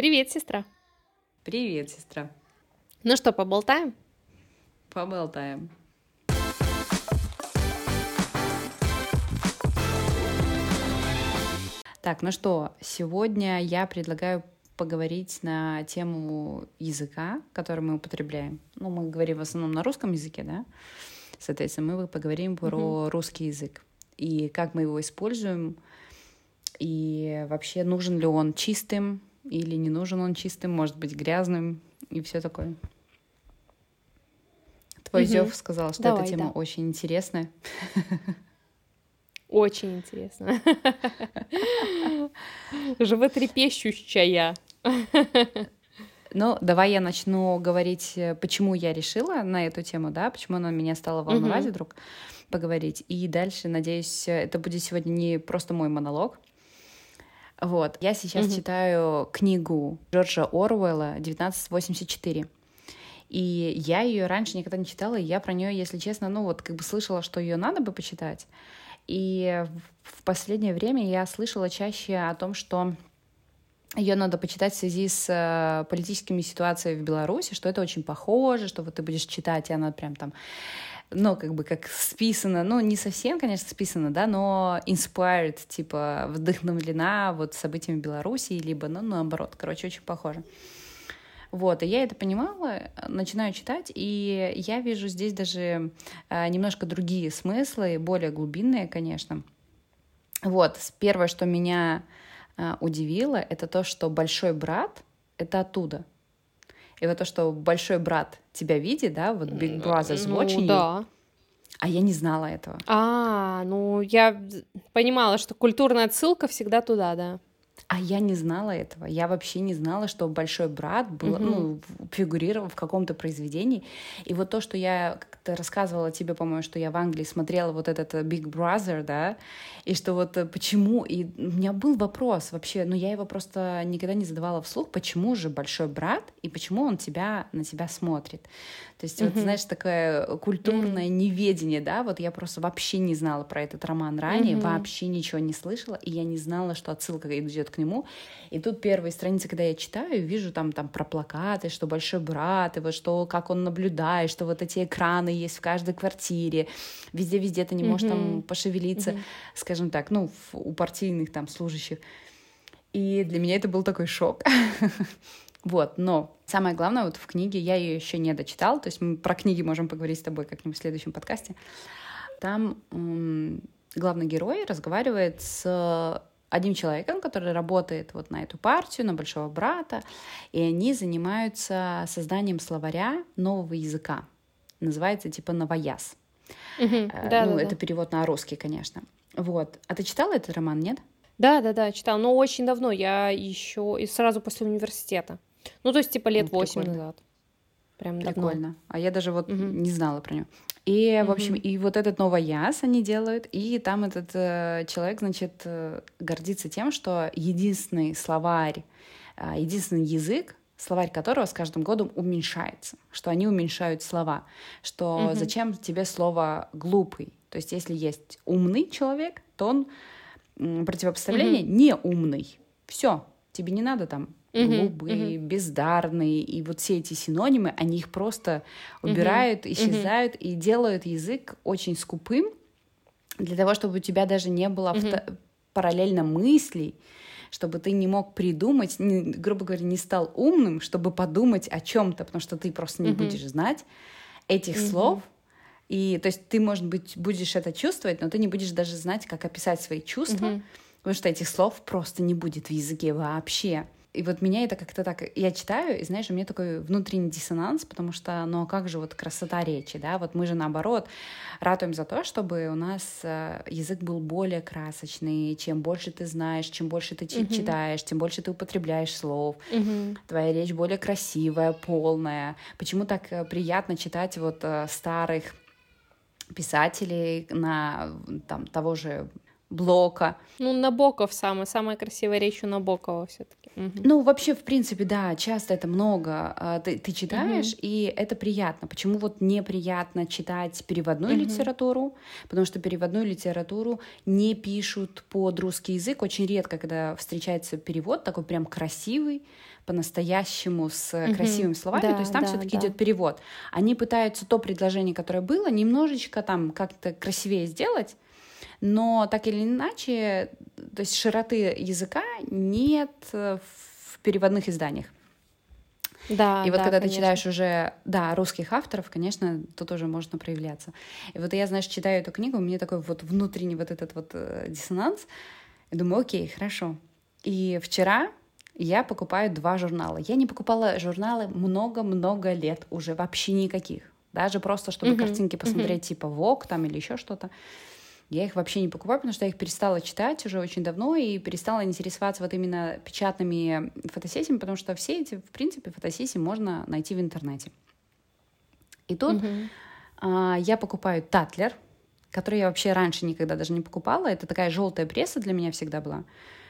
Привет, сестра. Привет, сестра. Ну что, поболтаем? Поболтаем. Так, ну что, сегодня я предлагаю поговорить на тему языка, который мы употребляем. Ну, мы говорим в основном на русском языке, да? Соответственно, мы поговорим про uh-huh. русский язык и как мы его используем, и вообще нужен ли он чистым или не нужен он чистым, может быть грязным и все такое. Твой угу. Зев сказал, что Давай, эта тема да. очень интересная. Очень интересно. Животрепещущая. Ну, давай я начну говорить, почему я решила на эту тему, да, почему она меня стала волновать угу. вдруг поговорить. И дальше, надеюсь, это будет сегодня не просто мой монолог. Вот, я сейчас угу. читаю книгу Джорджа Оруэлла «1984». И я ее раньше никогда не читала, и я про нее, если честно, ну вот как бы слышала, что ее надо бы почитать. И в последнее время я слышала чаще о том, что ее надо почитать в связи с э, политическими ситуациями в Беларуси, что это очень похоже, что вот ты будешь читать, и она прям там, ну, как бы как списана, ну, не совсем, конечно, списана, да, но inspired, типа вдохновлена вот событиями Беларуси, либо, ну, наоборот, короче, очень похоже. Вот, и я это понимала, начинаю читать, и я вижу здесь даже э, немножко другие смыслы, более глубинные, конечно. Вот, первое, что меня э, удивило, это то, что большой брат — это оттуда. И вот то, что большой брат тебя видит, да, вот Big Brother's ну, watching да. а я не знала этого. А, ну я понимала, что культурная отсылка всегда туда, да. А я не знала этого. Я вообще не знала, что большой брат был, угу. ну, фигурировал в каком-то произведении. И вот то, что я как-то рассказывала тебе, по-моему, что я в Англии смотрела вот этот э, Big Brother, да, и что вот э, почему. И у меня был вопрос вообще, но я его просто никогда не задавала вслух, почему же большой брат и почему он тебя на тебя смотрит. То есть, mm-hmm. вот, знаешь, такое культурное mm-hmm. неведение, да, вот я просто вообще не знала про этот роман ранее, mm-hmm. вообще ничего не слышала, и я не знала, что отсылка идет к нему. И тут первые страницы, когда я читаю, вижу там, там про плакаты, что большой брат, и вот что, как он наблюдает, что вот эти экраны есть в каждой квартире, везде-везде ты не можешь mm-hmm. там пошевелиться, mm-hmm. скажем так, ну, у партийных там служащих. И для меня это был такой шок. Вот, но самое главное вот в книге, я ее еще не дочитала, то есть мы про книги можем поговорить с тобой как-нибудь в следующем подкасте. Там главный герой разговаривает с одним человеком, который работает вот на эту партию, на большого брата, и они занимаются созданием словаря нового языка. Называется типа новояз. Угу, да, ну, да, это да. перевод на русский, конечно. Вот. А ты читала этот роман, нет? Да, да, да, читала, но очень давно, я еще и сразу после университета. Ну, то есть, типа, лет восемь назад. Прям Прикольно. Давно. А я даже вот угу. не знала про него. И, угу. в общем, и вот этот новый яс они делают, и там этот э, человек, значит, э, гордится тем, что единственный словарь, э, единственный язык, словарь которого с каждым годом уменьшается, что они уменьшают слова, что угу. зачем тебе слово глупый, то есть если есть умный человек, то он противопоставление угу. не умный, все, тебе не надо там грубые, uh-huh, бездарные, и вот все эти синонимы, они их просто убирают, uh-huh, исчезают uh-huh. и делают язык очень скупым для того, чтобы у тебя даже не было авто- параллельно мыслей, чтобы ты не мог придумать, не, грубо говоря, не стал умным, чтобы подумать о чем-то, потому что ты просто не uh-huh. будешь знать этих uh-huh. слов. И то есть ты, может быть, будешь это чувствовать, но ты не будешь даже знать, как описать свои чувства, uh-huh. потому что этих слов просто не будет в языке вообще. И вот меня это как-то так... Я читаю, и, знаешь, у меня такой внутренний диссонанс, потому что, ну, а как же вот красота речи, да? Вот мы же, наоборот, ратуем за то, чтобы у нас э, язык был более красочный. Чем больше ты знаешь, чем больше ты uh-huh. читаешь, тем больше ты употребляешь слов. Uh-huh. Твоя речь более красивая, полная. Почему так э, приятно читать вот э, старых писателей на там того же Блока. Ну, Набоков самый, самая красивая речь у Набокова все таки угу. Ну, вообще, в принципе, да, часто это много. А, ты, ты читаешь, угу. и это приятно. Почему вот неприятно читать переводную угу. литературу? Потому что переводную литературу не пишут под русский язык. Очень редко, когда встречается перевод такой прям красивый, по-настоящему с mm-hmm. красивыми словами, да, то есть там да, все-таки да. идет перевод. Они пытаются то предложение, которое было, немножечко там как-то красивее сделать, но так или иначе, то есть широты языка нет в переводных изданиях. Да, и вот да, когда конечно. ты читаешь уже, да, русских авторов, конечно, тут уже можно проявляться. И вот я, знаешь, читаю эту книгу, у меня такой вот внутренний вот этот вот э, диссонанс. И думаю, окей, хорошо. И вчера я покупаю два журнала. Я не покупала журналы много-много лет уже, вообще никаких. Даже просто, чтобы uh-huh, картинки посмотреть, uh-huh. типа Vogue там или еще что-то. Я их вообще не покупаю, потому что я их перестала читать уже очень давно и перестала интересоваться вот именно печатными фотосессиями, потому что все эти, в принципе, фотосессии можно найти в интернете. И тут uh-huh. а, я покупаю Татлер, который я вообще раньше никогда даже не покупала. Это такая желтая пресса для меня всегда была.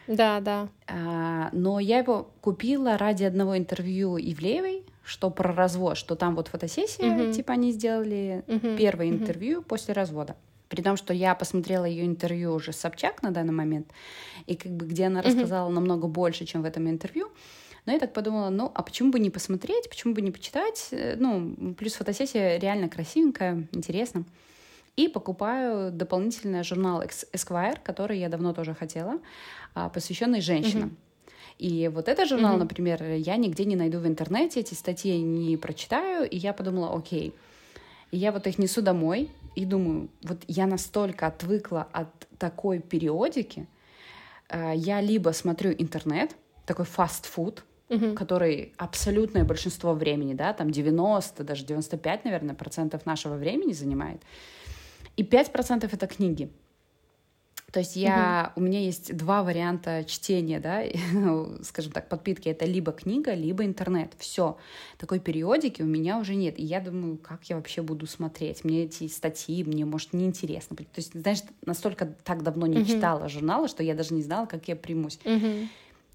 Да, да. А, но я его купила ради одного интервью Ивлеевой, что про развод, что там вот фотосессия, uh-huh. типа они сделали uh-huh. первое интервью uh-huh. после развода. При том, что я посмотрела ее интервью уже с Собчак на данный момент, и как бы где она рассказала mm-hmm. намного больше, чем в этом интервью. Но я так подумала, ну, а почему бы не посмотреть, почему бы не почитать? Э, ну, плюс фотосессия реально красивенькая, интересно. И покупаю дополнительный журнал Esquire, который я давно тоже хотела, а, посвященный женщинам. Mm-hmm. И вот этот журнал, mm-hmm. например, я нигде не найду в интернете, эти статьи не прочитаю, и я подумала, окей. И я вот их несу домой, и думаю, вот я настолько отвыкла от такой периодики, э, я либо смотрю интернет, такой фастфуд, угу. который абсолютное большинство времени, да, там 90, даже 95, наверное, процентов нашего времени занимает, и 5 процентов это книги. То есть я, угу. у меня есть два варианта чтения, да, скажем так, подпитки. Это либо книга, либо интернет. Все. Такой периодики у меня уже нет. И я думаю, как я вообще буду смотреть? Мне эти статьи, мне, может, неинтересно. То есть, знаешь, настолько так давно не угу. читала журналы, что я даже не знала, как я примусь. Угу.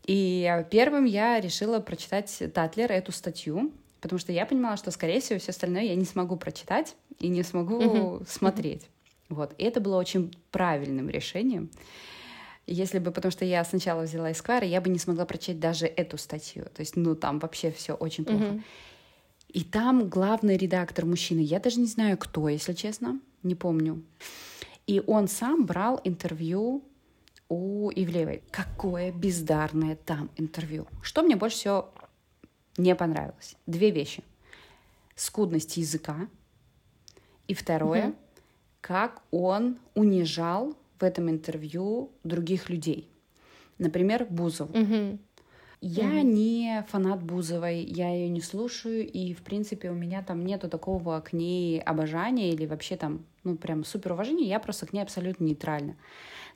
И первым я решила прочитать Татлер эту статью, потому что я понимала, что, скорее всего, все остальное я не смогу прочитать и не смогу угу. смотреть. Вот. И это было очень правильным решением. Если бы, потому что я сначала взяла Esquire, я бы не смогла прочитать даже эту статью. То есть, ну, там вообще все очень плохо. Mm-hmm. И там главный редактор мужчина, я даже не знаю, кто, если честно, не помню. И он сам брал интервью у Ивлеевой. Какое бездарное там интервью. Что мне больше всего не понравилось? Две вещи. Скудность языка. И второе, mm-hmm как он унижал в этом интервью других людей. Например, Бузову. Угу. Я угу. не фанат Бузовой, я ее не слушаю, и, в принципе, у меня там нету такого к ней обожания или вообще там, ну, прям супер уважения, я просто к ней абсолютно нейтральна.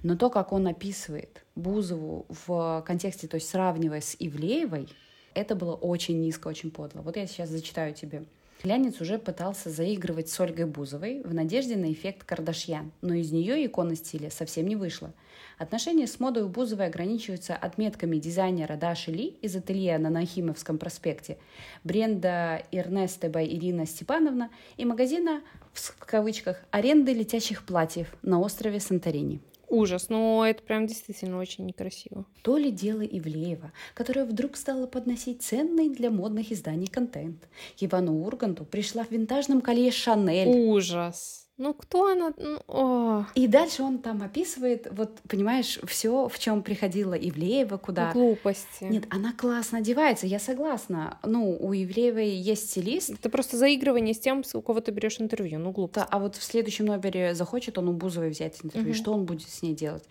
Но то, как он описывает Бузову в контексте, то есть сравнивая с Ивлеевой, это было очень низко, очень подло. Вот я сейчас зачитаю тебе. Глянец уже пытался заигрывать с Ольгой Бузовой в надежде на эффект Кардашьян, но из нее икона стиля совсем не вышло. Отношения с модой у Бузовой ограничиваются отметками дизайнера Даши Ли из ателье на Нахимовском проспекте, бренда Эрнесте бай Ирина Степановна и магазина, в кавычках, аренды летящих платьев на острове Санторини. Ужас, но это прям действительно очень некрасиво. То ли дело Ивлеева, которая вдруг стала подносить ценный для модных изданий контент. Ивану Урганту пришла в винтажном колье Шанель. Ужас. Ну, кто она? Ну, о. И дальше он там описывает, вот, понимаешь, все, в чем приходила Ивлеева, куда... Глупости. Нет, она классно одевается, я согласна. Ну, у Ивлеевой есть стилист. Это просто заигрывание с тем, у кого ты берешь интервью, ну, глупо. Да, а вот в следующем номере захочет он у Бузовой взять интервью, угу. что он будет с ней делать?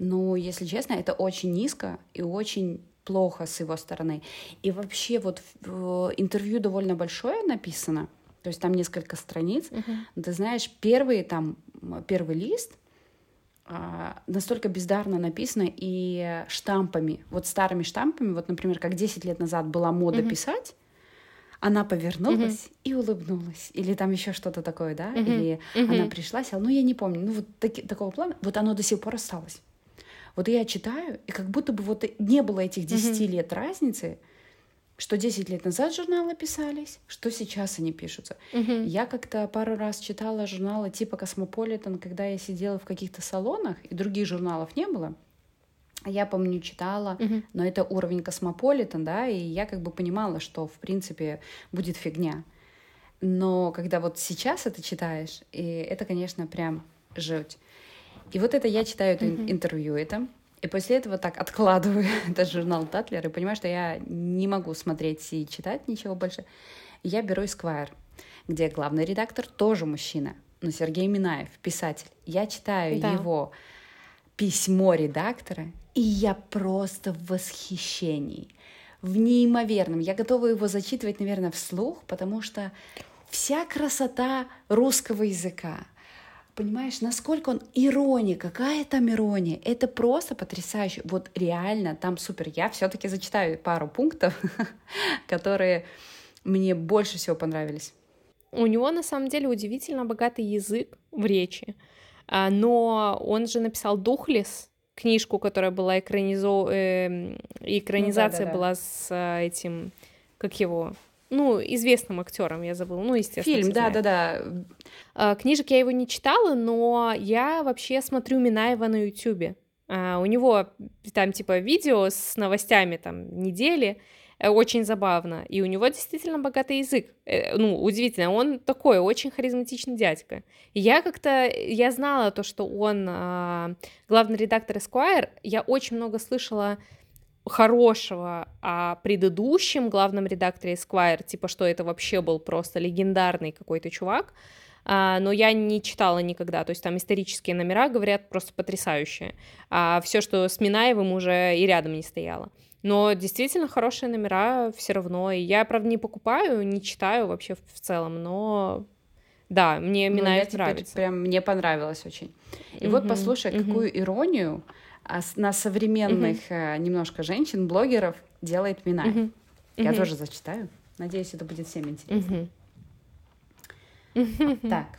Ну, если честно, это очень низко и очень плохо с его стороны. И вообще вот интервью довольно большое написано, то есть там несколько страниц. Uh-huh. Ты знаешь, первый там первый лист а, настолько бездарно написано и штампами, вот старыми штампами, вот, например, как 10 лет назад была мода uh-huh. писать, она повернулась uh-huh. и улыбнулась, или там еще что-то такое, да, uh-huh. или uh-huh. она пришла, села, ну я не помню, ну вот таки, такого плана, вот оно до сих пор осталось. Вот я читаю, и как будто бы вот не было этих 10 uh-huh. лет разницы, что 10 лет назад журналы писались, что сейчас они пишутся. Угу. Я как-то пару раз читала журналы типа Космополитен, когда я сидела в каких-то салонах, и других журналов не было. Я помню, читала, Мгм. но это уровень Космополитен, да, и я как бы понимала, что, в принципе, будет фигня. Но когда вот сейчас это читаешь, и это, конечно, прям жуть. И вот это я читаю это Мгм. интервью это, и после этого так откладываю этот журнал Татлер и понимаю, что я не могу смотреть и читать ничего больше. И я беру Esquire, где главный редактор тоже мужчина, но Сергей Минаев, писатель. Я читаю Да. его письмо редактора, и я просто в восхищении, в неимоверном. Я готова его зачитывать, наверное, вслух, потому что вся красота русского языка, понимаешь, насколько он ирония, какая там ирония, это просто потрясающе. Вот реально там супер. Я все-таки зачитаю пару пунктов, которые мне больше всего понравились. У него на самом деле удивительно богатый язык в речи, А, но он же написал «Духлес», книжку, которая была экранизо... эм, экранизация да-да-да. была с а, этим, как его, ну, известным актером, я забыла, ну, естественно. Фильм, да-да-да. А, Книжек я его не читала, но я вообще смотрю Минаева на Ютубе. А, У него там типа видео с новостями там недели, э, очень забавно. И у него действительно богатый язык. Э, Ну, удивительно, он такой очень харизматичный дядька. И я как-то, я знала то, что он а, главный редактор Esquire. Я очень много слышала хорошего о предыдущем главном редакторе Esquire, типа, что это вообще был просто легендарный какой-то чувак, А, но я не читала никогда, то есть там исторические номера, говорят, просто потрясающие, а все, что с Минаевым уже и рядом не стояло. Но действительно хорошие номера все равно, и я, правда, не покупаю, не читаю вообще в целом, но да, мне Ну, Минаев теперь нравится. Прям мне понравилось очень. И вот Мгм, послушай, мгм. какую иронию на современных э, немножко женщин, блогеров делает Минаев. Мгм, Я тоже зачитаю. Надеюсь, это будет всем интересно. мгм. Так.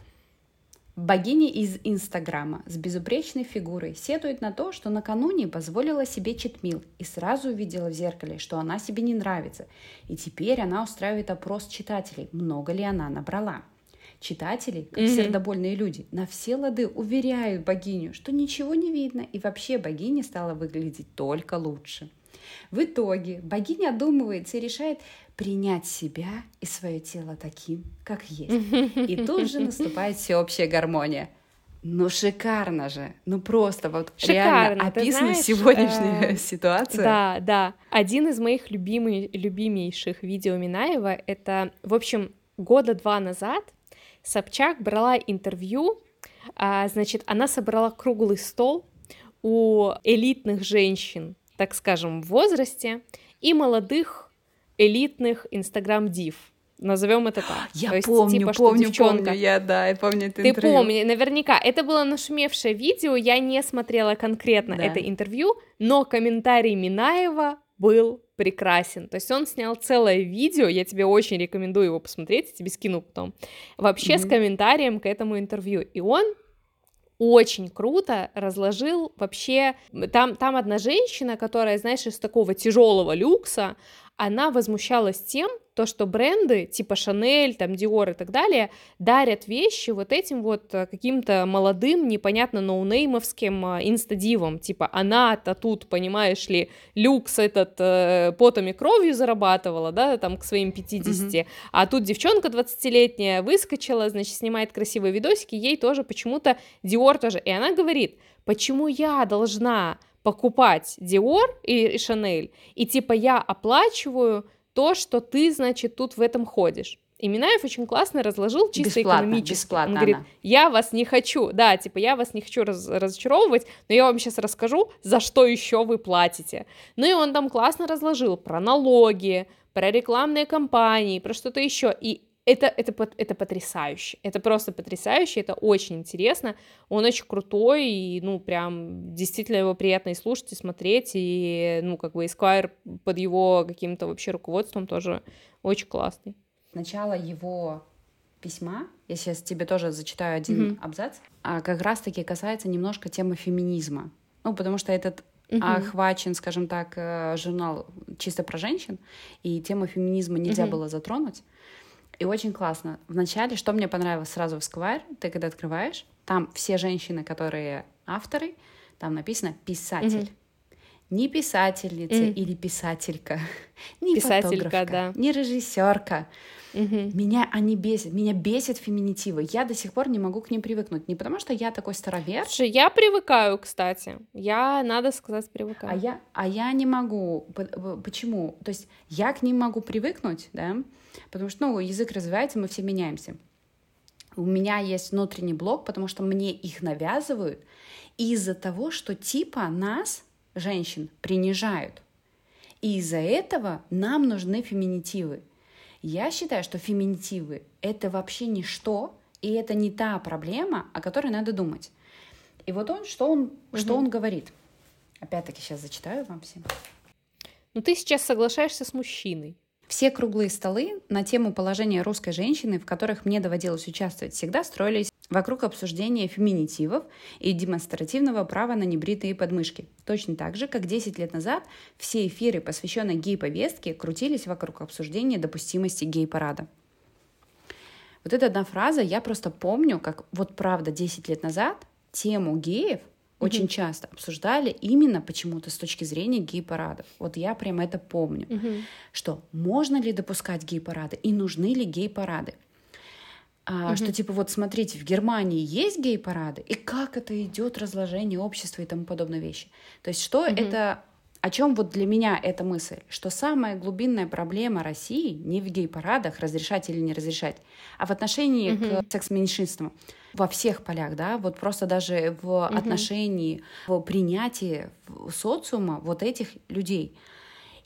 Богиня из Инстаграма с безупречной фигурой сетует на то, что накануне позволила себе читмил и сразу увидела в зеркале, что она себе не нравится. И теперь она устраивает опрос читателей, много ли она набрала. Читатели, как Мгм. сердобольные люди, на все лады уверяют богиню, что ничего не видно, и вообще богиня стала выглядеть только лучше. В итоге богиня одумывается и решает принять себя и свое тело таким, как есть. И тут же наступает всеобщая гармония. Ну шикарно же, ну просто вот Шикарно, реально описана знаешь, сегодняшняя э, ситуация. Да, да. Один из моих любимый, любимейших видео Минаева — это, в общем, года два назад Собчак брала интервью, а, значит, она собрала круглый стол у элитных женщин, так скажем, в возрасте, и молодых элитных инстаграм-див. Назовем это так. Я То есть, помню, типа, помню, девчонка- помню, я, да, я помню это Ты интервью. помни, наверняка, это было нашумевшее видео, я не смотрела конкретно Да. это интервью, но комментарий Минаева был прекрасен. То есть он снял целое видео, я тебе очень рекомендую его посмотреть, я тебе скину потом, вообще с Мгм. комментарием к этому интервью. И он очень круто разложил вообще... Там, там одна женщина, которая, знаешь, из такого тяжелого люкса, она возмущалась тем, то, что бренды типа Шанель, там Диор и так далее дарят вещи вот этим вот э, каким-то молодым, непонятно, ноунеймовским э, инстадивам, типа она-то тут, понимаешь ли, люкс этот э, потом и кровью зарабатывала, да, там к своим 50, а тут девчонка 20-летняя выскочила, значит, снимает красивые видосики, ей тоже почему-то Диор тоже, и она говорит, почему я должна покупать Dior и Шанель, и типа я оплачиваю то, что ты, значит, тут в этом ходишь. И Минаев очень классно разложил чисто Бесплатно, экономически. бесплатно Он говорит, я вас не хочу, да, типа, я вас не хочу раз- разочаровывать, но я вам сейчас расскажу, за что еще вы платите. Ну и он там классно разложил про налоги, про рекламные кампании, про что-то еще. И это, это, это потрясающе. Это просто потрясающе, это очень интересно. Он очень крутой, и, ну, прям действительно его приятно и слушать, и смотреть, и, ну, как бы Esquire под его каким-то вообще руководством тоже очень классный. Начало его письма, я сейчас тебе тоже зачитаю один Мгм. абзац, а как раз-таки касается немножко темы феминизма. Ну, потому что этот Мгм. охвачен, скажем так, э, журнал чисто про женщин, и тему феминизма нельзя Мгм. было затронуть. И очень классно. Вначале, что мне понравилось сразу в Сквайр, ты когда открываешь, там все женщины, которые авторы, там написано «писатель». Мгм. ни писательница mm. или писателька, ни Писателька, фотографка, да. ни режиссерка. Мгм. Меня они бесят, меня бесят феминитивы. Я до сих пор не могу к ним привыкнуть. Не потому, что я такой старовер, Слушай, я привыкаю, кстати. Я, надо сказать, а привыкаю. я, а я не могу. П- Почему? То есть я к ним могу привыкнуть, да, потому что, ну, язык развивается, мы все меняемся. У меня есть внутренний блок, потому что мне их навязывают из-за того, что типа нас, женщин, принижают. И из-за этого нам нужны феминитивы. Я считаю, что феминитивы — это вообще ничто, и это не та проблема, о которой надо думать. И вот он, что он, что Мгм. он говорит. Опять-таки сейчас зачитаю вам всем. Ну, ты сейчас соглашаешься с мужчиной. Все круглые столы на тему положения русской женщины, в которых мне доводилось участвовать, всегда строились вокруг обсуждения феминитивов и демонстративного права на небритые подмышки. Точно так же, как 10 лет назад все эфиры, посвященные гей-повестке, крутились вокруг обсуждения допустимости гей-парада. Вот эта одна фраза, я просто помню, как вот правда 10 лет назад тему геев очень часто обсуждали именно почему-то с точки зрения гей-парадов. Вот я прям это помню, Мгм. что можно ли допускать гей-парады и нужны ли гей-парады. А, Что типа вот смотрите, в Германии есть гей-парады, и как это идет разложение общества и тому подобные вещи. То есть что это, о чем вот для меня эта мысль, что самая глубинная проблема России не в гей-парадах, разрешать или не разрешать, а в отношении к секс-меньшинствам. Во всех полях, да, вот просто даже в отношении, в принятии социума вот этих людей.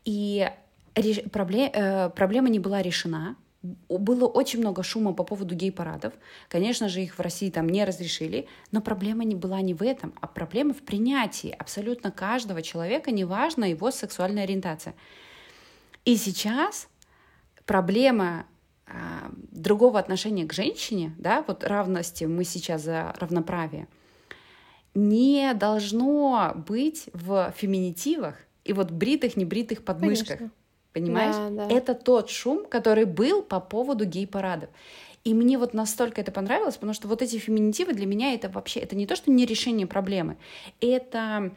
И реш- пробле- э, проблема не была решена. Было очень много шума по поводу гей-парадов. Конечно же, их в России там не разрешили, но проблема не была не в этом, а проблема в принятии абсолютно каждого человека, неважно его сексуальная ориентация. И сейчас проблема а, другого отношения к женщине, да, вот равности, мы сейчас за равноправие, не должно быть в феминитивах и вот бритых, небритых подмышках. Конечно. Понимаешь? Да, да. Это тот шум, который был по поводу гей-парадов. И мне вот настолько это понравилось, потому что вот эти феминитивы для меня это вообще, это не то, что не решение проблемы, это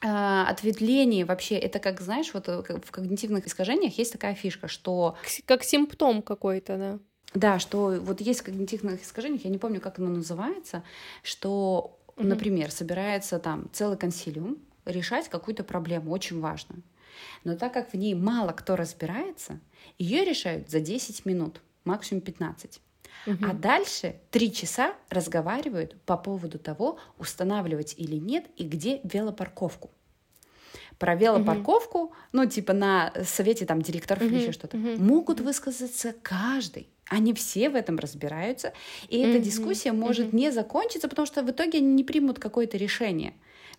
а, ответвление вообще, это как, знаешь, вот э, в когнитивных искажениях есть такая фишка, что Как симптом какой-то, да. да, что вот есть в когнитивных искажениях, я не помню, как оно называется, что, Мгм. например, собирается там целый консилиум решать какую-то проблему, очень важную. Но так как в ней мало кто разбирается, ее решают за 10 минут, максимум 15. А дальше три часа разговаривают по поводу того, устанавливать или нет и где велопарковку. Про велопарковку, ну, типа на совете там директоров или Мгм, еще что-то, мгм, могут высказаться каждый. Они все в этом разбираются, и эта дискуссия может не закончиться, потому что в итоге они не примут какое-то решение.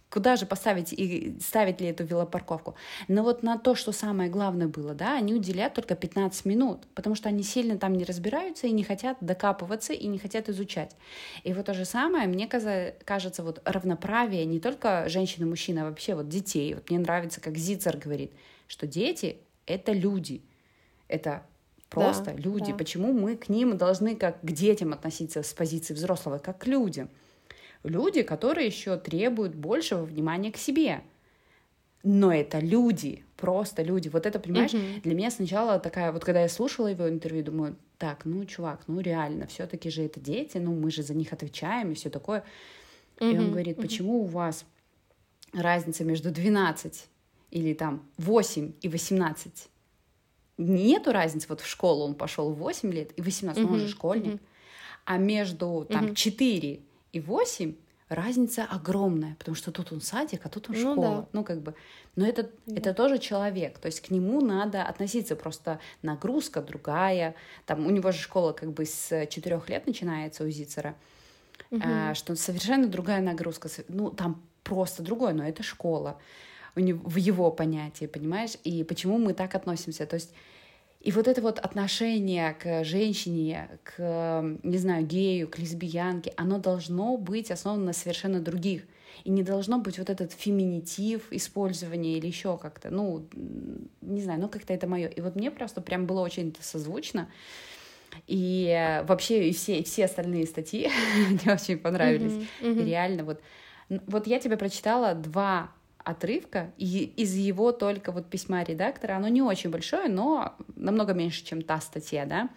Куда же поставить и ставить ли эту велопарковку? Но вот на то, что самое главное было, да, они уделяют только 15 минут, потому что они сильно там не разбираются и не хотят докапываться и не хотят изучать. И вот то же самое, мне кажется, вот равноправие не только женщин и мужчин, а вообще вот детей. Вот мне нравится, как Зицер говорит, что дети — это люди, это просто Да, люди. да. Почему мы к ним должны как к детям относиться с позиции взрослого, как к людям? Люди, которые еще требуют большего внимания к себе. Но это люди, просто люди. Вот это, понимаешь, Мгм. для меня сначала такая, вот когда я слушала его интервью, думаю, так, ну, чувак, ну реально, все-таки же это дети, ну мы же за них отвечаем и все такое. И он говорит, почему у вас разница между 12 или там 8 и 18? Нету разницы, вот в школу он пошел 8 лет и 18, ну, он же школьник. мгм. А между там Мгм. 4 и 8 разница огромная, потому что тут он садик, а тут он Ну школа. да. Ну, как бы. Но это, это тоже человек, то есть к нему надо относиться, просто нагрузка другая. Там у него же школа как бы с четырех лет начинается у Зицера, а, что совершенно другая нагрузка. Ну, там просто другое, но это школа у него, в его понятии, понимаешь? И почему мы так относимся? То есть и вот это вот отношение к женщине, к, не знаю, гею, к лесбиянке, оно должно быть основано на совершенно других. И не должно быть вот этот феминитив использования или еще как-то. Ну, не знаю, ну как-то это мое. И вот мне просто прям было очень это созвучно. И э, вообще и все, и все остальные статьи мне очень понравились. И реально вот, вот я тебе прочитала два отрывка и из его только вот письма редактора. Оно не очень большое, но намного меньше, чем та статья, да.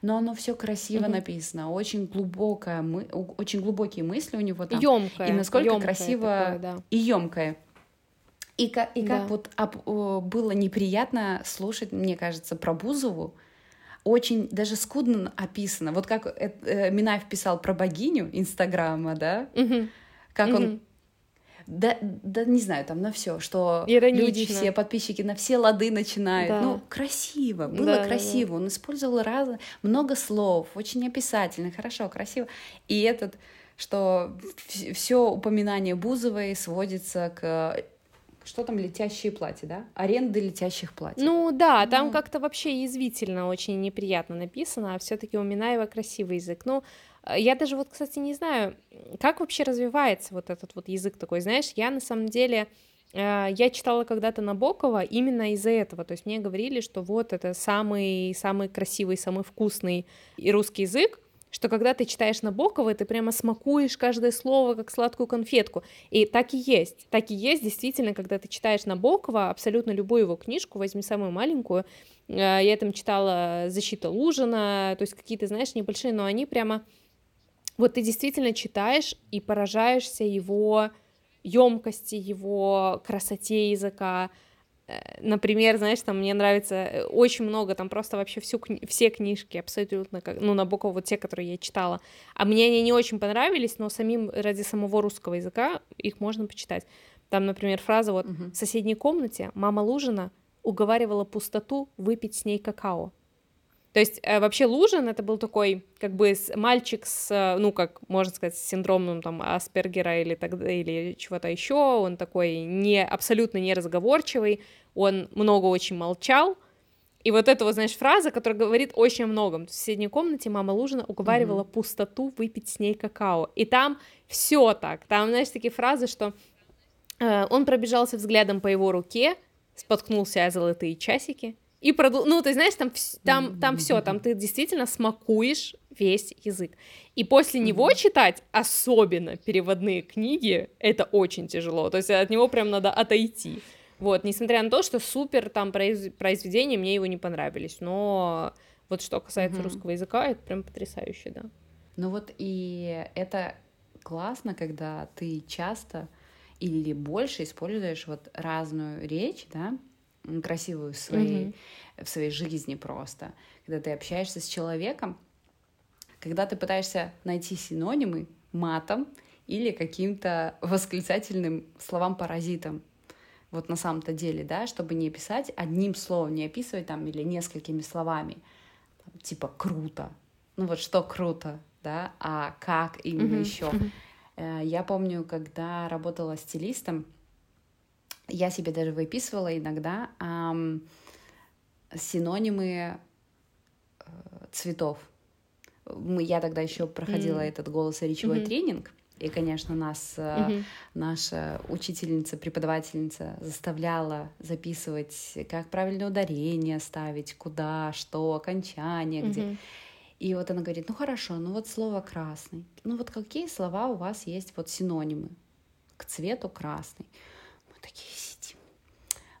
Но оно все красиво mm-hmm. написано, очень глубокое, мы, очень глубокие мысли у него там. Ёмкое, и насколько ёмкое красиво такое, да. и емкое. И как, и как да. вот об, было неприятно слушать, мне кажется, про Бузову, очень даже скудно описано. Вот как э, э, Минаев писал про богиню Инстаграма, да, угу. как угу. он да, да, не знаю, там на все, что Иронично. люди все, подписчики на все лады начинают. Да. Ну, красиво, было да, красиво. Да. Он использовал раз, много слов, очень описательно, хорошо, красиво. И этот, что все упоминание Бузовой сводится к что там летящие платья, да? Аренды летящих платьев. Ну да, там ну... как-то вообще язвительно, очень неприятно написано, а все-таки у Минаева красивый язык. Ну, я даже вот, кстати, не знаю, как вообще развивается вот этот вот язык такой, знаешь, я на самом деле э, я читала когда-то Набокова именно из-за этого. То есть мне говорили, что вот это самый, самый красивый, самый вкусный и русский язык, что когда ты читаешь Набокова, ты прямо смакуешь каждое слово, как сладкую конфетку. И так и есть. Так и есть, действительно, когда ты читаешь Набокова, абсолютно любую его книжку, возьми самую маленькую, э, я там читала «Защита Лужина», то есть какие-то, знаешь, небольшие, но они прямо... Вот ты действительно читаешь и поражаешься его емкости, его красоте языка, Э, например, знаешь, там мне нравится э, очень много, там просто вообще всю, все книжки абсолютно, как, ну, Набокова, вот те, которые я читала, а мне они не очень понравились, но самим ради самого русского языка их можно почитать. Там, например, фраза вот угу. «В соседней комнате мама Лужина уговаривала пустоту выпить с ней какао». То есть э, вообще Лужин это был такой как бы мальчик с, э, ну как можно сказать, с синдромом там Аспергера или так или чего-то еще. Он такой не абсолютно неразговорчивый, он много очень молчал. И вот эта вот, знаешь, фраза, которая говорит очень о многом. В соседней комнате мама Лужина уговаривала mm-hmm. пустоту выпить с ней какао. И там все так. Там, знаешь, такие фразы, что э, он пробежался взглядом по его руке, споткнулся о золотые часики, и продул... Ну, ты знаешь, там, там, там все, там ты действительно смакуешь весь язык. И после него читать, особенно переводные книги, это очень тяжело. То есть от него прям надо отойти. Вот, несмотря на то, что супер там произ... произведения, мне его не понравились. Но вот что касается mm-hmm. русского языка, это прям потрясающе, да. Ну вот и это классно, когда ты часто или больше используешь вот разную речь, да, красивую в своей, mm-hmm. в своей жизни просто. Когда ты общаешься с человеком, когда ты пытаешься найти синонимы матом или каким-то восклицательным словам-паразитом. Вот на самом-то деле, да, чтобы не писать одним словом, не описывать там или несколькими словами. Там, типа круто. Ну вот что круто, да, а как именно mm-hmm. еще. Э, я помню, когда работала стилистом, я себе даже выписывала иногда эм, синонимы э, цветов. Мы, я тогда еще проходила mm. этот голосоречевой mm-hmm. тренинг, и, конечно, нас mm-hmm. наша учительница, преподавательница заставляла записывать, как правильное ударение ставить, куда, что, окончание, mm-hmm. где. И вот она говорит, ну хорошо, ну вот слово красный. Ну вот какие слова у вас есть вот синонимы к цвету красный? Такие сидим.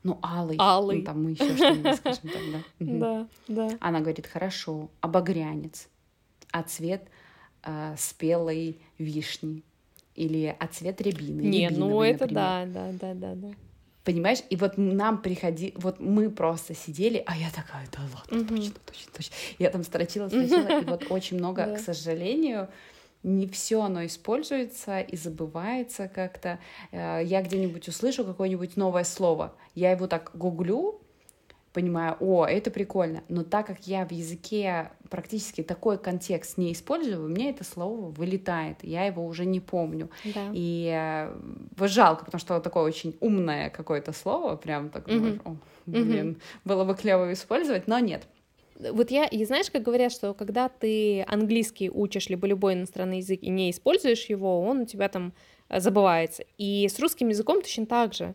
Ну, алый. Алый. Ну, там мы еще что-нибудь скажем тогда. Да, да. Она говорит, хорошо, обогрянец. А цвет э, спелой вишни. Или а цвет рябины. Не, ну это да, да, да, да, да. Понимаешь? И вот нам приходи, вот мы просто сидели, а я такая, да ладно, угу. точно, точно, точно. Я там строчила, строчила, и вот очень много, к сожалению, не все оно используется и забывается как-то. Э, я где-нибудь услышу какое-нибудь новое слово, я его так гуглю, понимаю, о, это прикольно, но так как я в языке практически такой контекст не использую, у меня это слово вылетает, я его уже не помню. Да. И э, вот жалко, потому что такое очень умное какое-то слово, прям так, mm-hmm. думаешь, о, блин, mm-hmm. было бы клево использовать, но нет. Вот я, и знаешь, как говорят, что когда ты английский учишь, либо любой иностранный язык и не используешь его, он у тебя там э, забывается. И с русским языком точно так же.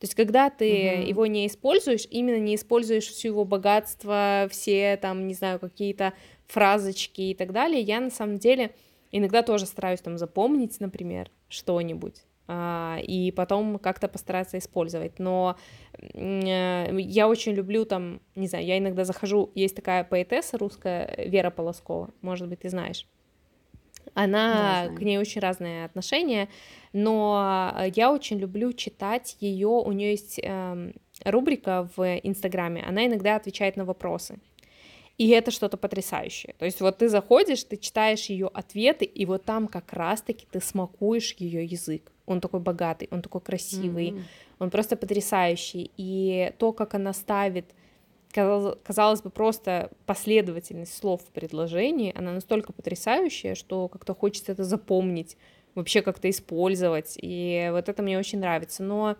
То есть, когда ты uh-huh. его не используешь, именно не используешь всю его богатство, все там, не знаю, какие-то фразочки и так далее, я на самом деле иногда тоже стараюсь там запомнить, например, что-нибудь. А, и потом как-то постараться использовать. Но э, я очень люблю там, не знаю, я иногда захожу, есть такая поэтесса русская, Вера Полоскова, может быть, ты знаешь. Она, да, к ней очень разные отношения, но я очень люблю читать ее, у нее есть э, рубрика в Инстаграме, она иногда отвечает на вопросы. И это что-то потрясающее. То есть вот ты заходишь, ты читаешь ее ответы, и вот там как раз-таки ты смакуешь ее язык. Он такой богатый, он такой красивый, mm-hmm. он просто потрясающий. И то, как она ставит, казалось бы, просто последовательность слов в предложении, она настолько потрясающая, что как-то хочется это запомнить, вообще как-то использовать. И вот это мне очень нравится. Но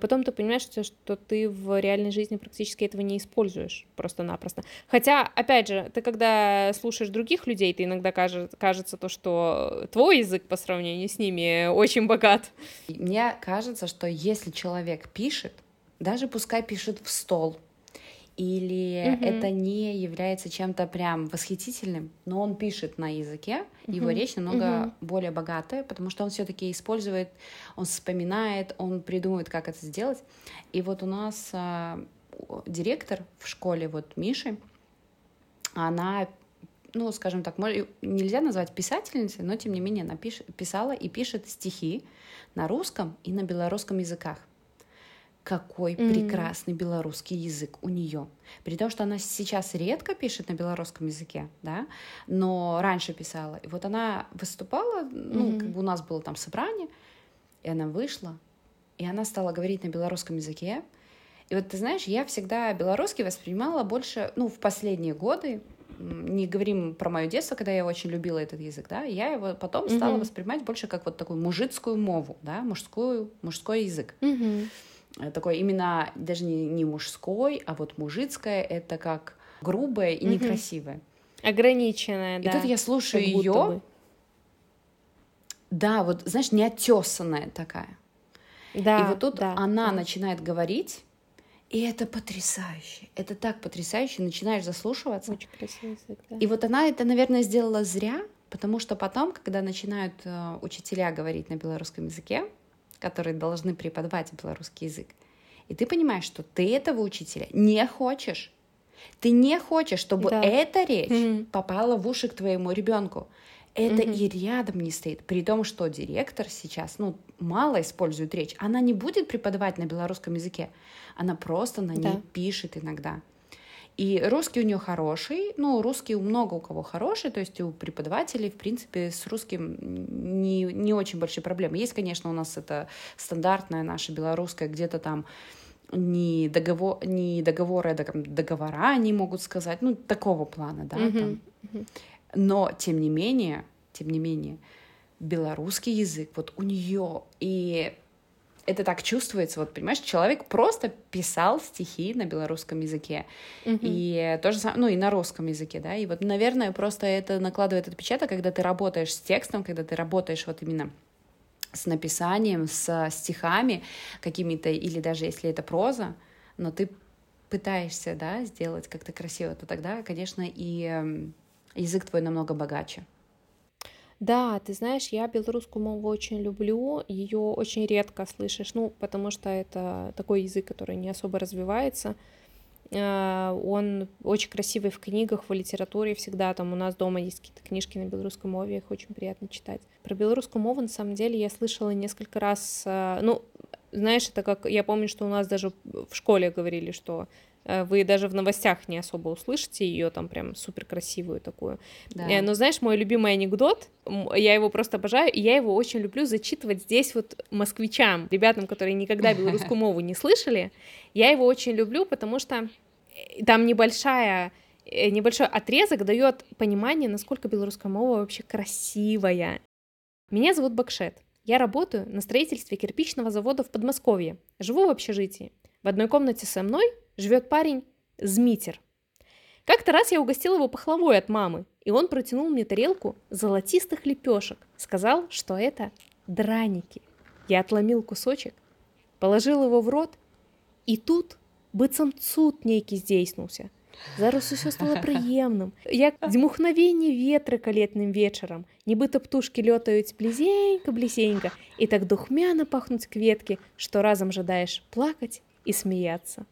потом ты понимаешь, что, что ты в реальной жизни практически этого не используешь просто-напросто. Хотя, опять же, ты когда слушаешь других людей, ты иногда кажется, кажется то, что твой язык по сравнению с ними очень богат. Мне кажется, что если человек пишет, даже пускай пишет в стол, или угу. это не является чем-то прям восхитительным, но он пишет на языке, угу. его речь намного угу. более богатая, потому что он все-таки использует, он вспоминает, он придумывает, как это сделать. И вот у нас а, директор в школе, вот Миши, она ну, скажем так, нельзя назвать писательницей, но тем не менее она пиш, писала и пишет стихи на русском и на белорусском языках какой mm-hmm. прекрасный белорусский язык у нее. При том, что она сейчас редко пишет на белорусском языке, да, но раньше писала. И вот она выступала, ну, mm-hmm. как бы у нас было там собрание, и она вышла, и она стала говорить на белорусском языке. И вот ты знаешь, я всегда белорусский воспринимала больше, ну, в последние годы, не говорим про мое детство, когда я очень любила этот язык, да, я его потом mm-hmm. стала воспринимать больше как вот такую мужицкую мову, да, мужскую, мужской язык. Mm-hmm. Э, такой именно даже не, не мужской, а вот мужицкое, это как грубое и некрасивое. Ограниченное, да. И тут я слушаю ее. Да, вот, знаешь, неотесанная такая. Да, и вот тут да, она да. начинает говорить, и это потрясающе. Это так потрясающе, начинаешь заслушиваться. Очень красивый язык, да. И вот она это, наверное, сделала зря, потому что потом, когда начинают э, учителя говорить на белорусском языке, которые должны преподавать белорусский язык. И ты понимаешь, что ты этого учителя не хочешь. Ты не хочешь, чтобы да. эта речь mm-hmm. попала в уши к твоему ребенку. Это mm-hmm. и рядом не стоит. При том, что директор сейчас, ну, мало использует речь. Она не будет преподавать на белорусском языке. Она просто на ней да. пишет иногда. И русский у нее хороший, ну, русский у много у кого хороший, то есть у преподавателей, в принципе, с русским не, не очень большие проблемы. Есть, конечно, у нас это стандартная наша белорусская, где-то там не, договор, не договоры, а договора они могут сказать, ну, такого плана, да, uh-huh. там. Но, тем не менее, тем не менее, белорусский язык, вот у нее и это так чувствуется, вот понимаешь, человек просто писал стихи на белорусском языке mm-hmm. и тоже ну и на русском языке, да, и вот, наверное, просто это накладывает отпечаток, когда ты работаешь с текстом, когда ты работаешь вот именно с написанием, с стихами какими-то, или даже если это проза, но ты пытаешься, да, сделать как-то красиво, то тогда, конечно, и язык твой намного богаче. Да, ты знаешь, я белорусскую мову очень люблю, ее очень редко слышишь, ну, потому что это такой язык, который не особо развивается. А, он очень красивый в книгах, в литературе всегда. Там у нас дома есть какие-то книжки на белорусской мове, их очень приятно читать. Про белорусскую мову, на самом деле, я слышала несколько раз. А, ну, знаешь, это как... Я помню, что у нас даже в школе говорили, что Э, вы даже в новостях не особо услышите ее там прям супер красивую такую. Да. Э, но знаешь, мой любимый анекдот, я его просто обожаю, и я его очень люблю зачитывать здесь вот москвичам, ребятам, которые никогда белорусскую мову не слышали. Я его очень люблю, потому что э, там небольшая небольшой отрезок дает понимание, насколько белорусская мова вообще красивая. Меня зовут Бакшет. Я работаю на строительстве кирпичного завода в Подмосковье. Живу в общежитии. В одной комнате со мной живет парень Змитер. Как-то раз я угостила его пахлавой от мамы, и он протянул мне тарелку золотистых лепешек. Сказал, что это драники. Я отломил кусочек, положил его в рот, и тут быцам цуд нейкий здейснуўся. Зараз усё стало прыемным. Як дзьмухнавенне ветра калетным вечарам, нібыта птушкі лётаюць блізенька, блізенька, і так духмяна пахнуць кветкі, што разам жадаеш плакаць і смеяться.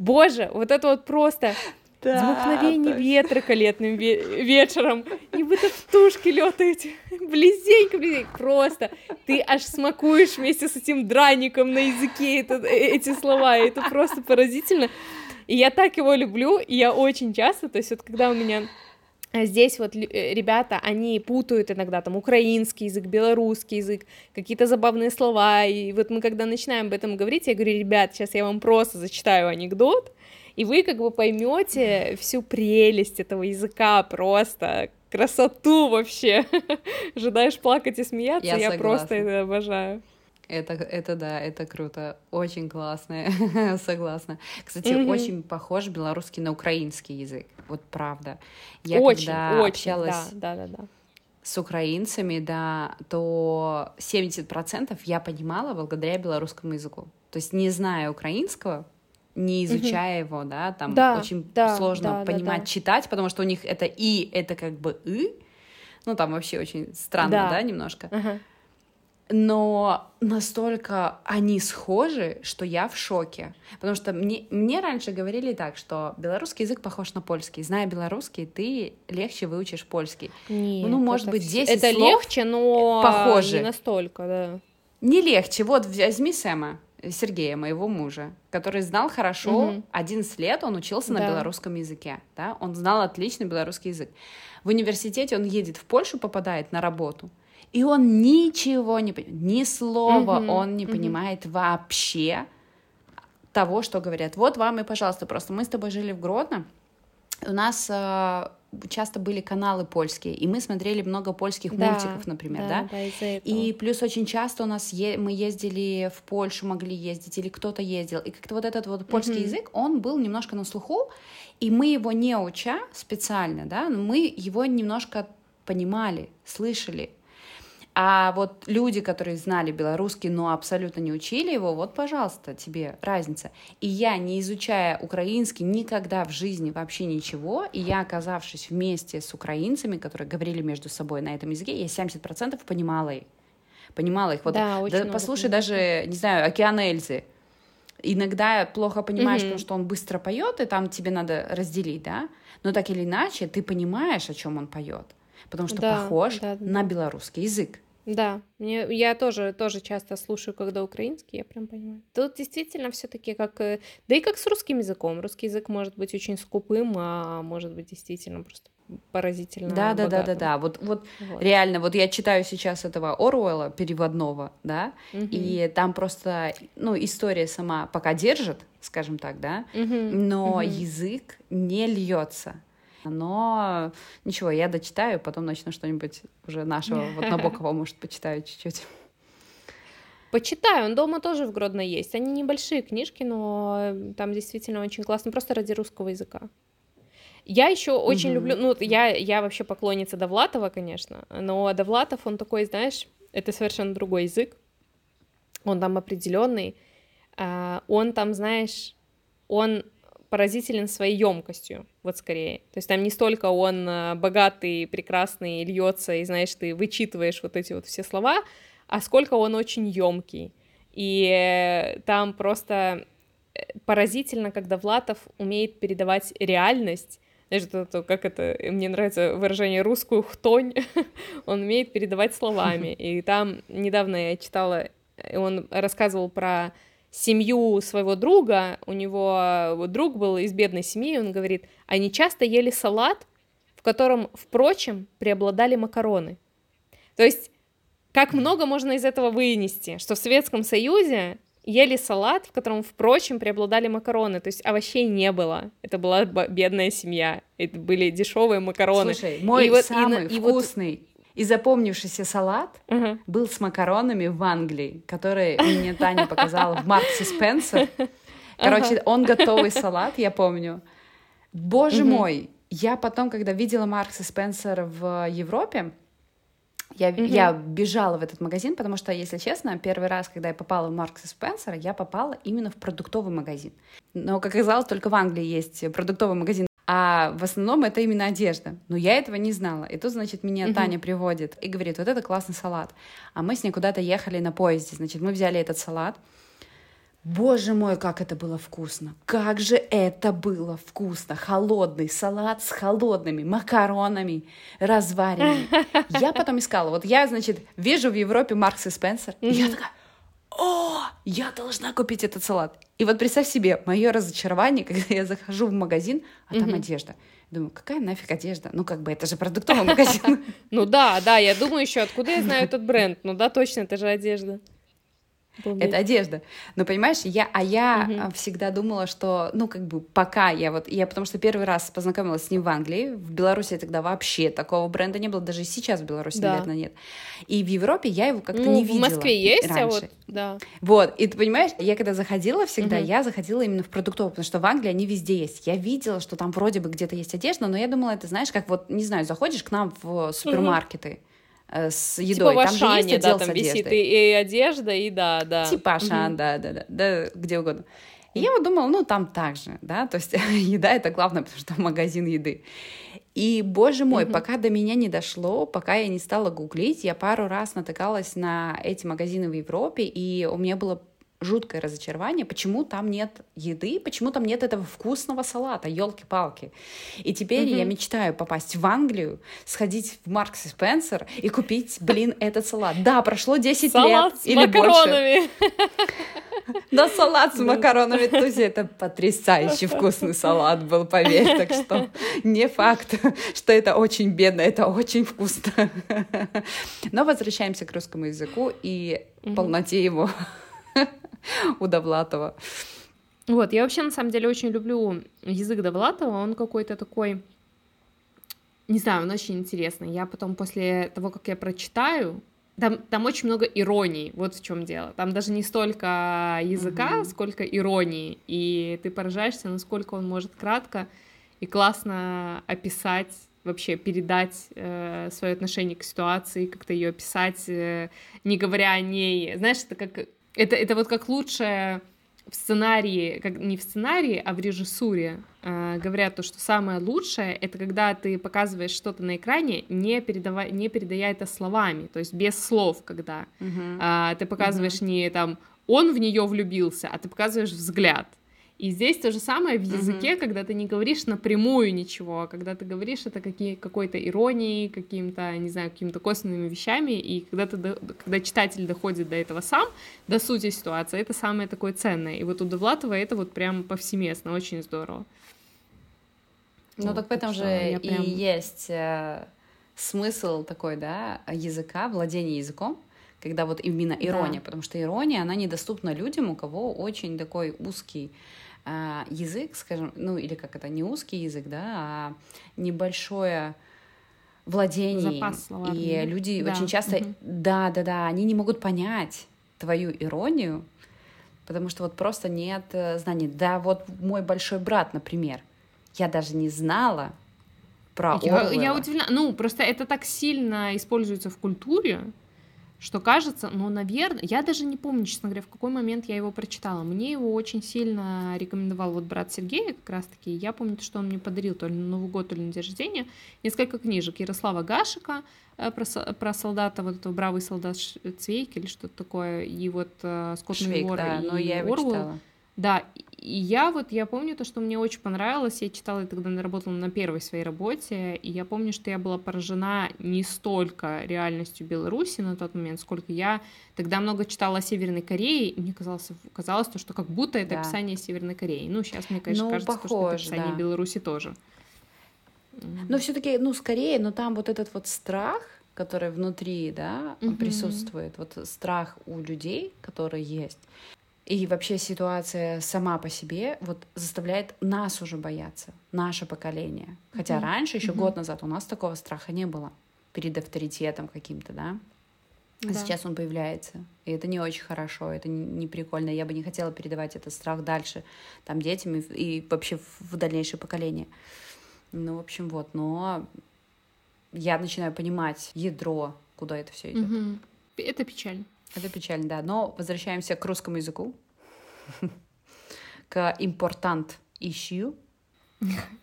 Боже, вот это вот просто да, Звукновение ветра калетным ве- вечером. Нібито птушки летают близенько, близенько. Просто ты аж смакуешь вместе с этим драником на языке это, э, эти слова. И это просто поразительно. И я так его люблю, и я очень часто, то есть вот когда у меня Здесь вот э, ребята, они путают иногда там украинский язык, белорусский язык, какие-то забавные слова, и вот мы когда начинаем об этом говорить, я говорю, ребят, сейчас я вам просто зачитаю анекдот, и вы как бы поймете всю прелесть этого языка просто, красоту вообще. Ожидаешь плакать и смеяться, я, я просто это обожаю. Это, это да, это круто, очень классно, согласна. Кстати, mm-hmm. очень похож белорусский на украинский язык, вот правда. Я очень, когда очень, общалась да, да, да, да. с украинцами, да, то 70% я понимала благодаря белорусскому языку. То есть не зная украинского, не изучая угу. его, да, там да, очень да, сложно да, понимать, да, да. читать, потому что у них это и, это как бы и, ну там вообще очень странно, да, да немножко. Ага. Но настолько они схожи, что я в шоке. Потому что мне, мне раньше говорили так, что белорусский язык похож на польский. Зная белорусский, ты легче выучишь польский. Нет, ну, может быть, 10 Это слов легче, но похоже. не настолько, да. Не легче. Вот, возьми Сэма. Сергея, моего мужа, который знал хорошо, угу. 11 лет он учился да. на белорусском языке, да, он знал отлично белорусский язык. В университете он едет в Польшу, попадает на работу, и он ничего не понимает, ни слова угу. он не угу. понимает вообще того, что говорят. Вот вам и, пожалуйста, просто мы с тобой жили в Гродно, у нас э, часто были каналы польские, и мы смотрели много польских да, мультиков, например, да, да? да и плюс очень часто у нас е- мы ездили в Польшу, могли ездить, или кто-то ездил, и как-то вот этот вот польский mm-hmm. язык, он был немножко на слуху, и мы его не уча специально, да, но мы его немножко понимали, слышали, а вот люди, которые знали белорусский, но абсолютно не учили его, вот, пожалуйста, тебе разница. И я, не изучая украинский никогда в жизни вообще ничего, и я, оказавшись вместе с украинцами, которые говорили между собой на этом языке, я 70% понимала их. Понимала их. Вот, да, да, послушай даже, не знаю, «Океан Эльзы». Иногда плохо понимаешь, mm-hmm. потому что он быстро поет, и там тебе надо разделить, да? Но так или иначе, ты понимаешь, о чем он поет потому что да, похож да, да. на белорусский язык. Да, мне, я тоже, тоже часто слушаю, когда украинский, я прям понимаю. Тут действительно все таки как... Э, да и как с русским языком. Русский язык может быть очень скупым, а может быть действительно просто поразительно да, да, да, да, да. Вот, вот, вот реально, вот я читаю сейчас этого Оруэлла переводного, да, угу. и там просто, ну, история сама пока держит, скажем так, да, угу. но угу. язык не льется. Но ничего, я дочитаю, потом начну что-нибудь уже нашего, вот Набокова, может, почитаю чуть-чуть. Почитаю, он дома тоже в Гродно есть. Они небольшие книжки, но там действительно очень классно, просто ради русского языка. Я еще очень mm-hmm. люблю, ну, я, я вообще поклонница Довлатова, конечно, но Довлатов, он такой, знаешь, это совершенно другой язык, он там определенный, а, он там, знаешь, он поразителен своей емкостью, вот скорее. То есть там не столько он э, богатый, прекрасный, льется, и знаешь, ты вычитываешь вот эти вот все слова, а сколько он очень емкий. И э, там просто э, поразительно, когда Влатов умеет передавать реальность, знаешь, это, это, как это, мне нравится выражение русскую хтонь, он умеет передавать словами. И там недавно я читала, он рассказывал про семью своего друга, у него вот, друг был из бедной семьи, он говорит, они часто ели салат, в котором, впрочем, преобладали макароны. То есть, как много можно из этого вынести, что в Советском Союзе ели салат, в котором, впрочем, преобладали макароны, то есть овощей не было. Это была бедная семья, это были дешевые макароны. Слушай, мой и самый вот, и, вкусный и и запомнившийся салат uh-huh. был с макаронами в Англии, который мне Таня показала в Марксе Спенсер. Короче, uh-huh. он готовый салат, я помню. Боже uh-huh. мой, я потом, когда видела Маркса Спенсера в Европе, Я, mm-hmm. я бежала в этот магазин, потому что, если честно, первый раз, когда я попала в Маркс и Спенсера, я попала именно в продуктовый магазин. Но, как оказалось, только в Англии есть продуктовый магазин, а в основном это именно одежда. Но я этого не знала. И тут, значит, меня mm-hmm. Таня приводит и говорит, вот это классный салат. А мы с ней куда-то ехали на поезде, значит, мы взяли этот салат, Боже мой, как это было вкусно! Как же это было вкусно! Холодный салат с холодными макаронами, разваренными. Я потом искала. Вот я, значит, вижу в Европе Маркс и Спенсер, и я такая, о, я должна купить этот салат. И вот представь себе мое разочарование, когда я захожу в магазин, а там одежда. Думаю, какая нафиг одежда? Ну, как бы, это же продуктовый магазин. Ну да, да, я думаю еще, откуда я знаю этот бренд? Ну да, точно, это же одежда. Помню. Это одежда. Но понимаешь, я, а я угу. всегда думала, что, ну, как бы, пока я вот, я потому что первый раз познакомилась с ним в Англии, в Беларуси тогда вообще такого бренда не было, даже и сейчас в Беларуси, да. наверное, нет. И в Европе я его как-то ну, не видела. в Москве есть, раньше. а вот, да. Вот, и ты понимаешь, я когда заходила всегда, угу. я заходила именно в продуктовый, потому что в Англии они везде есть. Я видела, что там вроде бы где-то есть одежда, но я думала, это, знаешь, как вот, не знаю, заходишь к нам в супермаркеты, угу с едой. Типа там же есть отдел да, там висит и, и одежда, и да, да. Типа Ашан, угу. да, да, да, да, где угодно. И я вот думала, ну, там так же, да, то есть еда — это главное, потому что магазин еды. И, боже мой, mm пока до меня не дошло, пока я не стала гуглить, я пару раз натыкалась на эти магазины в Европе, и у меня было жуткое разочарование, почему там нет еды, почему там нет этого вкусного салата, елки-палки. И теперь mm-hmm. я мечтаю попасть в Англию, сходить в Маркс и Спенсер и купить, блин, этот салат. Да, прошло 10 салат лет с или макаронами. больше. Да, салат с макаронами, Тузи, это потрясающе вкусный салат был, поверь, так что не факт, что это очень бедно, это очень вкусно. Но возвращаемся к русскому языку и полноте его. У Довлатова. Вот, я вообще, на самом деле, очень люблю язык Довлатова, он какой-то такой, не знаю, он очень интересный. Я потом после того, как я прочитаю, там, там очень много иронии, вот в чем дело. Там даже не столько языка, mm-hmm. сколько иронии. И ты поражаешься, насколько он может кратко и классно описать, вообще передать э, свое отношение к ситуации, как-то ее описать, э, не говоря о ней. Знаешь, это как это, это вот как лучшее в сценарии, как не в сценарии, а в режиссуре э, говорят то, что самое лучшее это когда ты показываешь что-то на экране, не, передавая, не передая это словами, то есть без слов, когда uh-huh. э, ты показываешь uh-huh. не там он в нее влюбился, а ты показываешь взгляд. И здесь то же самое в языке, mm-hmm. когда ты не говоришь напрямую ничего, а когда ты говоришь это какие, какой-то иронией, каким-то, не знаю, какими-то косвенными вещами, и когда, ты, когда читатель доходит до этого сам, до сути ситуации, это самое такое ценное. И вот у Довлатова это вот прям повсеместно, очень здорово. Ну вот, так в этом же прям... и есть э, смысл такой, да, языка, владения языком, когда вот именно ирония, да. потому что ирония, она недоступна людям, у кого очень такой узкий а, язык, скажем, ну или как это, не узкий язык, да, а небольшое владение. Запас словарный. И люди да. очень часто, угу. да, да, да, они не могут понять твою иронию, потому что вот просто нет э, знаний. Да, вот мой большой брат, например, я даже не знала про я, я удивлена. Ну, просто это так сильно используется в культуре, что кажется, ну, наверное, я даже не помню, честно говоря, в какой момент я его прочитала. Мне его очень сильно рекомендовал вот брат Сергея как раз-таки. Я помню, что он мне подарил то ли на Новый год, то ли на день рождения несколько книжек Ярослава Гашика э, про, про солдата, вот этого бравый солдат Цвейк или что-то такое, и вот э, Скотный вор да, и но я его Орвел. читала. Да, и я вот, я помню то, что мне очень понравилось, я читала это, когда работала на первой своей работе, и я помню, что я была поражена не столько реальностью Беларуси на тот момент, сколько я тогда много читала о Северной Корее, и мне казалось, казалось то, что как будто это да. описание Северной Кореи. Ну, сейчас мне, конечно, ну, кажется, похож, то, что это описание да. Беларуси тоже. Но все таки ну, скорее, но там вот этот вот страх, который внутри, да, угу. присутствует, вот страх у людей, который есть, и вообще ситуация сама по себе вот заставляет нас уже бояться, наше поколение. Хотя mm-hmm. раньше, еще mm-hmm. год назад, у нас такого страха не было перед авторитетом каким-то, да. А да. сейчас он появляется. И это не очень хорошо, это не, прикольно. Я бы не хотела передавать этот страх дальше там детям и, и вообще в, в дальнейшее поколение. Ну, в общем, вот. Но я начинаю понимать ядро куда это все идет. Угу. Это печально. Это печально, да. Но возвращаемся к русскому языку, к important issue.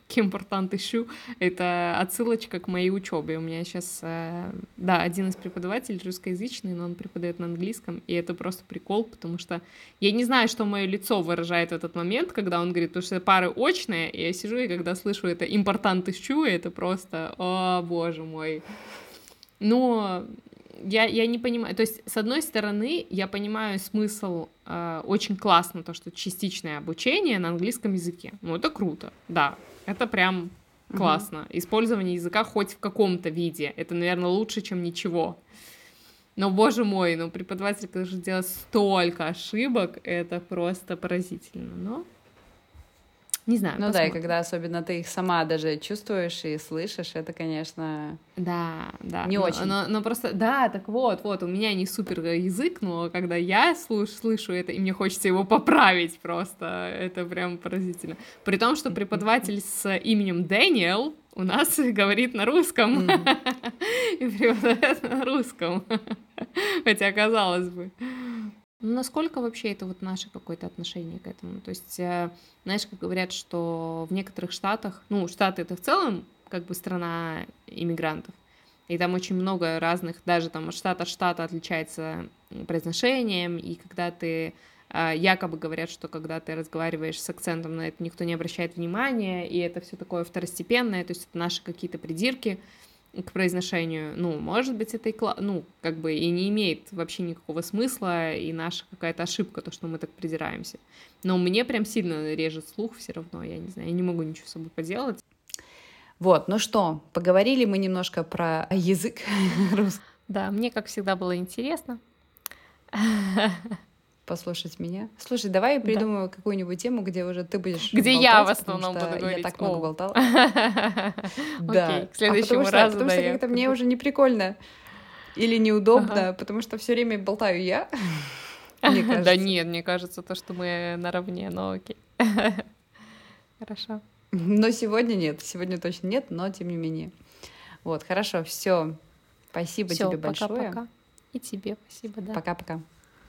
К important issue. Это отсылочка к моей учебе. У меня сейчас, э, да, один из преподавателей русскоязычный, но он преподает на английском, и это просто прикол, потому что я не знаю, что мое лицо выражает в этот момент, когда он говорит, потому что пары очные, и я сижу, и когда слышу это important issue, это просто, о, боже мой. Но я, я не понимаю. То есть, с одной стороны, я понимаю смысл э, очень классно, то, что частичное обучение на английском языке. Ну, это круто, да. Это прям классно. Угу. Использование языка хоть в каком-то виде. Это, наверное, лучше, чем ничего. Но, боже мой, ну, преподаватель, конечно, делает столько ошибок, это просто поразительно. Но не знаю. Ну посмотрим. да, и когда особенно ты их сама даже чувствуешь и слышишь, это, конечно, да, да, не но, очень. Но, но просто, да, так вот, вот, у меня не супер язык, но когда я слыш, слышу это, и мне хочется его поправить просто, это прям поразительно. При том, что преподаватель с именем Дэниел у нас говорит на русском и преподает на русском, хотя казалось бы. Ну, насколько вообще это вот наше какое-то отношение к этому? То есть, э, знаешь, как говорят, что в некоторых штатах, ну, штаты это в целом как бы страна иммигрантов, и там очень много разных, даже там от штата от штата отличается произношением, и когда ты э, якобы говорят, что когда ты разговариваешь с акцентом на это, никто не обращает внимания, и это все такое второстепенное, то есть это наши какие-то придирки, к произношению, ну, может быть, это и, ну, как бы и не имеет вообще никакого смысла, и наша какая-то ошибка, то, что мы так придираемся. Но мне прям сильно режет слух все равно, я не знаю, я не могу ничего с собой поделать. Вот, ну что, поговорили мы немножко про язык русский. Да, мне, как всегда, было интересно послушать меня. Слушай, давай я придумаю да. какую-нибудь тему, где уже ты будешь Где болтать, я в основном буду говорить. Я так много болтала. Да. К следующему а разу, Потому что как-то мне уже не прикольно или неудобно, потому что все время болтаю я. Да нет, мне кажется, то, что мы наравне, но окей. Хорошо. Но сегодня нет, сегодня точно нет, но тем не менее. Вот, хорошо, все. Спасибо тебе большое. Пока-пока. И тебе спасибо, да. Пока-пока.